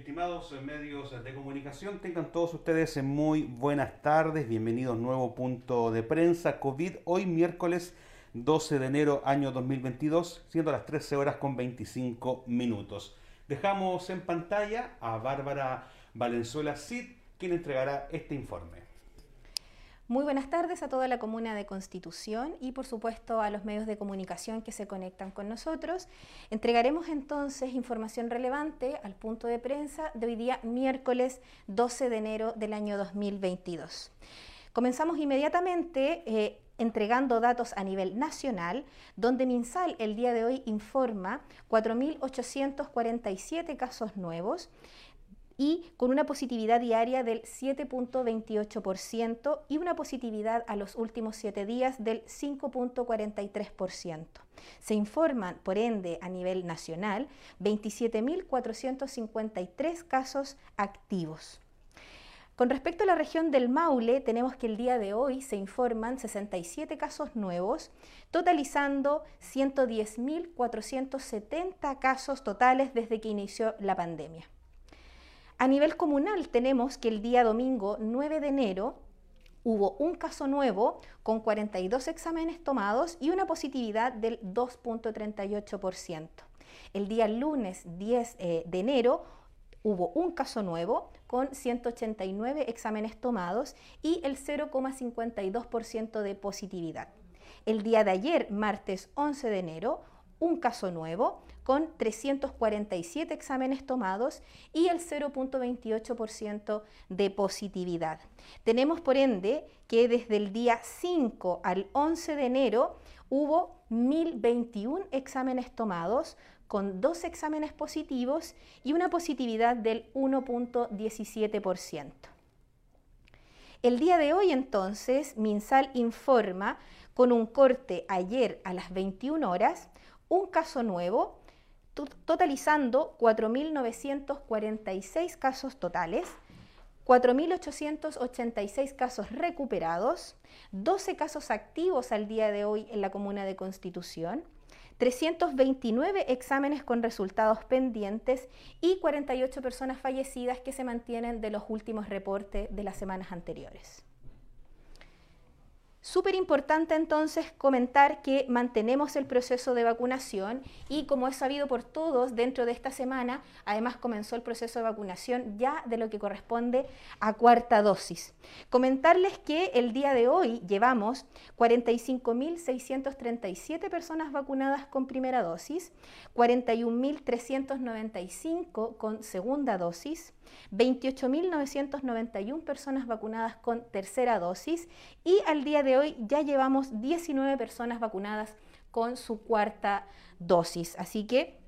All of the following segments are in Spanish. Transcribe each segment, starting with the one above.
Estimados medios de comunicación, tengan todos ustedes muy buenas tardes, bienvenidos a nuevo punto de prensa COVID, hoy miércoles 12 de enero año 2022, siendo las 13 horas con 25 minutos. Dejamos en pantalla a Bárbara Valenzuela Cid, quien entregará este informe. Muy buenas tardes a toda la comuna de Constitución y por supuesto a los medios de comunicación que se conectan con nosotros. Entregaremos entonces información relevante al punto de prensa de hoy día miércoles 12 de enero del año 2022. Comenzamos inmediatamente eh, entregando datos a nivel nacional, donde MinSal el día de hoy informa 4.847 casos nuevos y con una positividad diaria del 7.28% y una positividad a los últimos siete días del 5.43%. Se informan, por ende, a nivel nacional, 27.453 casos activos. Con respecto a la región del Maule, tenemos que el día de hoy se informan 67 casos nuevos, totalizando 110.470 casos totales desde que inició la pandemia. A nivel comunal tenemos que el día domingo 9 de enero hubo un caso nuevo con 42 exámenes tomados y una positividad del 2.38%. El día lunes 10 eh, de enero hubo un caso nuevo con 189 exámenes tomados y el 0,52% de positividad. El día de ayer, martes 11 de enero, un caso nuevo con 347 exámenes tomados y el 0.28% de positividad. Tenemos por ende que desde el día 5 al 11 de enero hubo 1.021 exámenes tomados con dos exámenes positivos y una positividad del 1.17%. El día de hoy entonces, MinSal informa con un corte ayer a las 21 horas un caso nuevo, totalizando 4.946 casos totales, 4.886 casos recuperados, 12 casos activos al día de hoy en la comuna de Constitución, 329 exámenes con resultados pendientes y 48 personas fallecidas que se mantienen de los últimos reportes de las semanas anteriores. Súper importante entonces comentar que mantenemos el proceso de vacunación y como es sabido por todos, dentro de esta semana además comenzó el proceso de vacunación ya de lo que corresponde a cuarta dosis. Comentarles que el día de hoy llevamos 45.637 personas vacunadas con primera dosis, 41.395 con segunda dosis, 28.991 personas vacunadas con tercera dosis y al día de hoy ya llevamos 19 personas vacunadas con su cuarta dosis. Así que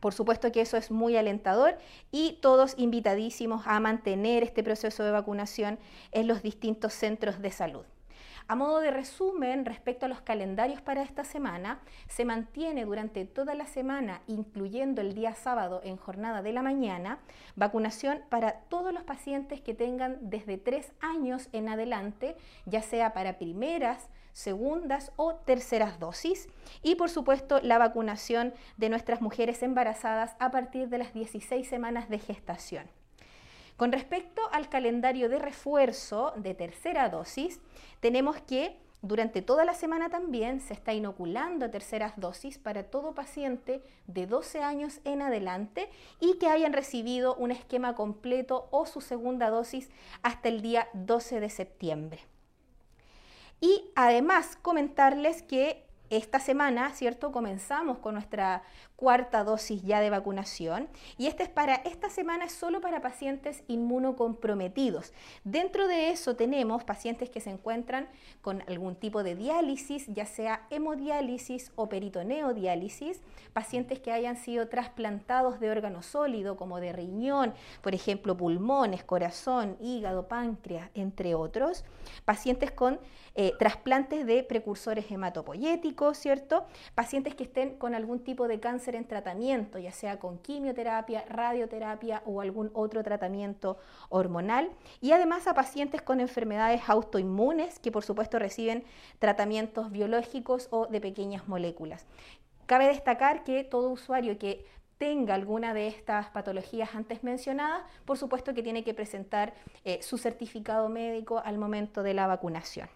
por supuesto que eso es muy alentador y todos invitadísimos a mantener este proceso de vacunación en los distintos centros de salud. A modo de resumen, respecto a los calendarios para esta semana, se mantiene durante toda la semana, incluyendo el día sábado en jornada de la mañana, vacunación para todos los pacientes que tengan desde tres años en adelante, ya sea para primeras, segundas o terceras dosis. Y por supuesto la vacunación de nuestras mujeres embarazadas a partir de las 16 semanas de gestación. Con respecto al calendario de refuerzo de tercera dosis, tenemos que durante toda la semana también se está inoculando terceras dosis para todo paciente de 12 años en adelante y que hayan recibido un esquema completo o su segunda dosis hasta el día 12 de septiembre. Y además comentarles que esta semana, ¿cierto? Comenzamos con nuestra cuarta dosis ya de vacunación y esta es para esta semana es solo para pacientes inmunocomprometidos. Dentro de eso tenemos pacientes que se encuentran con algún tipo de diálisis, ya sea hemodiálisis o peritoneodiálisis, pacientes que hayan sido trasplantados de órgano sólido como de riñón, por ejemplo, pulmones, corazón, hígado, páncreas, entre otros, pacientes con eh, trasplantes de precursores hematopoyéticos, ¿cierto? Pacientes que estén con algún tipo de cáncer en tratamiento, ya sea con quimioterapia, radioterapia o algún otro tratamiento hormonal. Y además a pacientes con enfermedades autoinmunes que por supuesto reciben tratamientos biológicos o de pequeñas moléculas. Cabe destacar que todo usuario que tenga alguna de estas patologías antes mencionadas, por supuesto que tiene que presentar eh, su certificado médico al momento de la vacunación.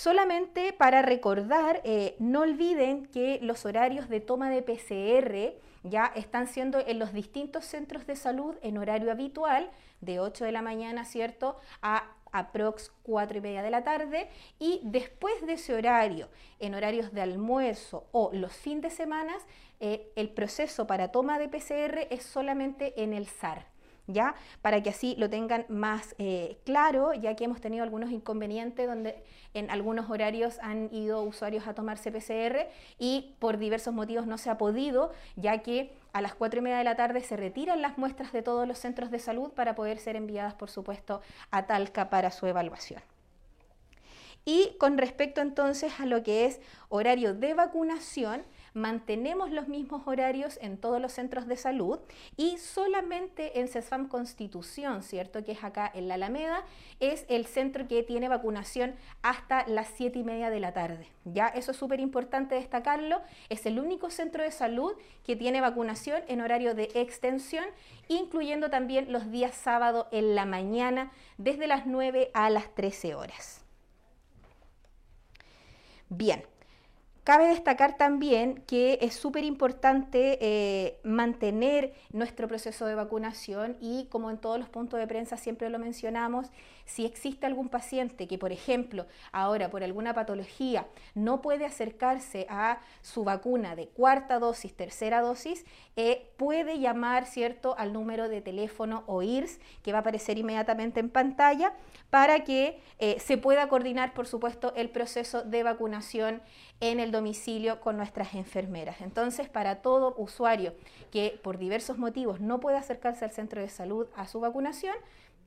Solamente para recordar, eh, no olviden que los horarios de toma de PCR ya están siendo en los distintos centros de salud en horario habitual, de 8 de la mañana, ¿cierto?, a aprox 4 y media de la tarde y después de ese horario, en horarios de almuerzo o los fines de semana, eh, el proceso para toma de PCR es solamente en el SAR. ¿Ya? Para que así lo tengan más eh, claro, ya que hemos tenido algunos inconvenientes donde en algunos horarios han ido usuarios a tomarse PCR y por diversos motivos no se ha podido, ya que a las 4 y media de la tarde se retiran las muestras de todos los centros de salud para poder ser enviadas, por supuesto, a Talca para su evaluación. Y con respecto entonces a lo que es horario de vacunación, mantenemos los mismos horarios en todos los centros de salud y solamente en CESFAM Constitución, ¿cierto? Que es acá en la Alameda, es el centro que tiene vacunación hasta las 7 y media de la tarde. Ya, eso es súper importante destacarlo. Es el único centro de salud que tiene vacunación en horario de extensión, incluyendo también los días sábado en la mañana, desde las 9 a las 13 horas. Bien, Cabe destacar también que es súper importante eh, mantener nuestro proceso de vacunación y como en todos los puntos de prensa siempre lo mencionamos, si existe algún paciente que, por ejemplo, ahora por alguna patología no puede acercarse a su vacuna de cuarta dosis, tercera dosis, eh, puede llamar ¿cierto? al número de teléfono o IRS que va a aparecer inmediatamente en pantalla para que eh, se pueda coordinar, por supuesto, el proceso de vacunación en el domicilio con nuestras enfermeras. Entonces, para todo usuario que por diversos motivos no puede acercarse al centro de salud a su vacunación,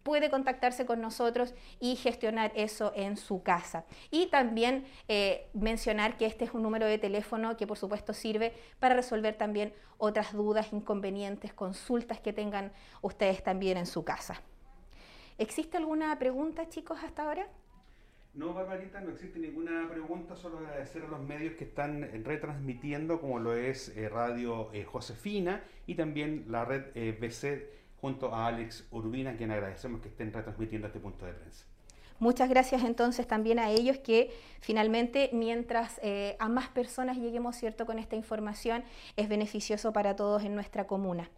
puede contactarse con nosotros y gestionar eso en su casa. Y también eh, mencionar que este es un número de teléfono que por supuesto sirve para resolver también otras dudas, inconvenientes, consultas que tengan ustedes también en su casa. ¿Existe alguna pregunta, chicos, hasta ahora? No, Barbarita, no existe ninguna pregunta, solo agradecer a los medios que están retransmitiendo, como lo es eh, Radio eh, Josefina y también la red eh, BC junto a Alex Urbina, quien agradecemos que estén retransmitiendo este punto de prensa. Muchas gracias entonces también a ellos que finalmente mientras a más personas lleguemos cierto con esta información es beneficioso para todos en nuestra comuna.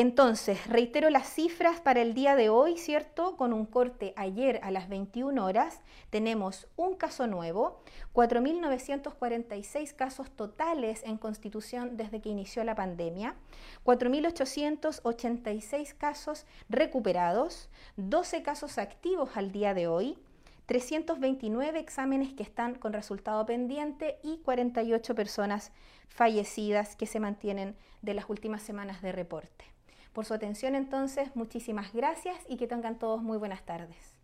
Entonces, reitero las cifras para el día de hoy, ¿cierto? Con un corte ayer a las 21 horas, tenemos un caso nuevo, 4.946 casos totales en constitución desde que inició la pandemia, 4.886 casos recuperados, 12 casos activos al día de hoy, 329 exámenes que están con resultado pendiente y 48 personas fallecidas que se mantienen de las últimas semanas de reporte. Por su atención entonces, muchísimas gracias y que tengan todos muy buenas tardes.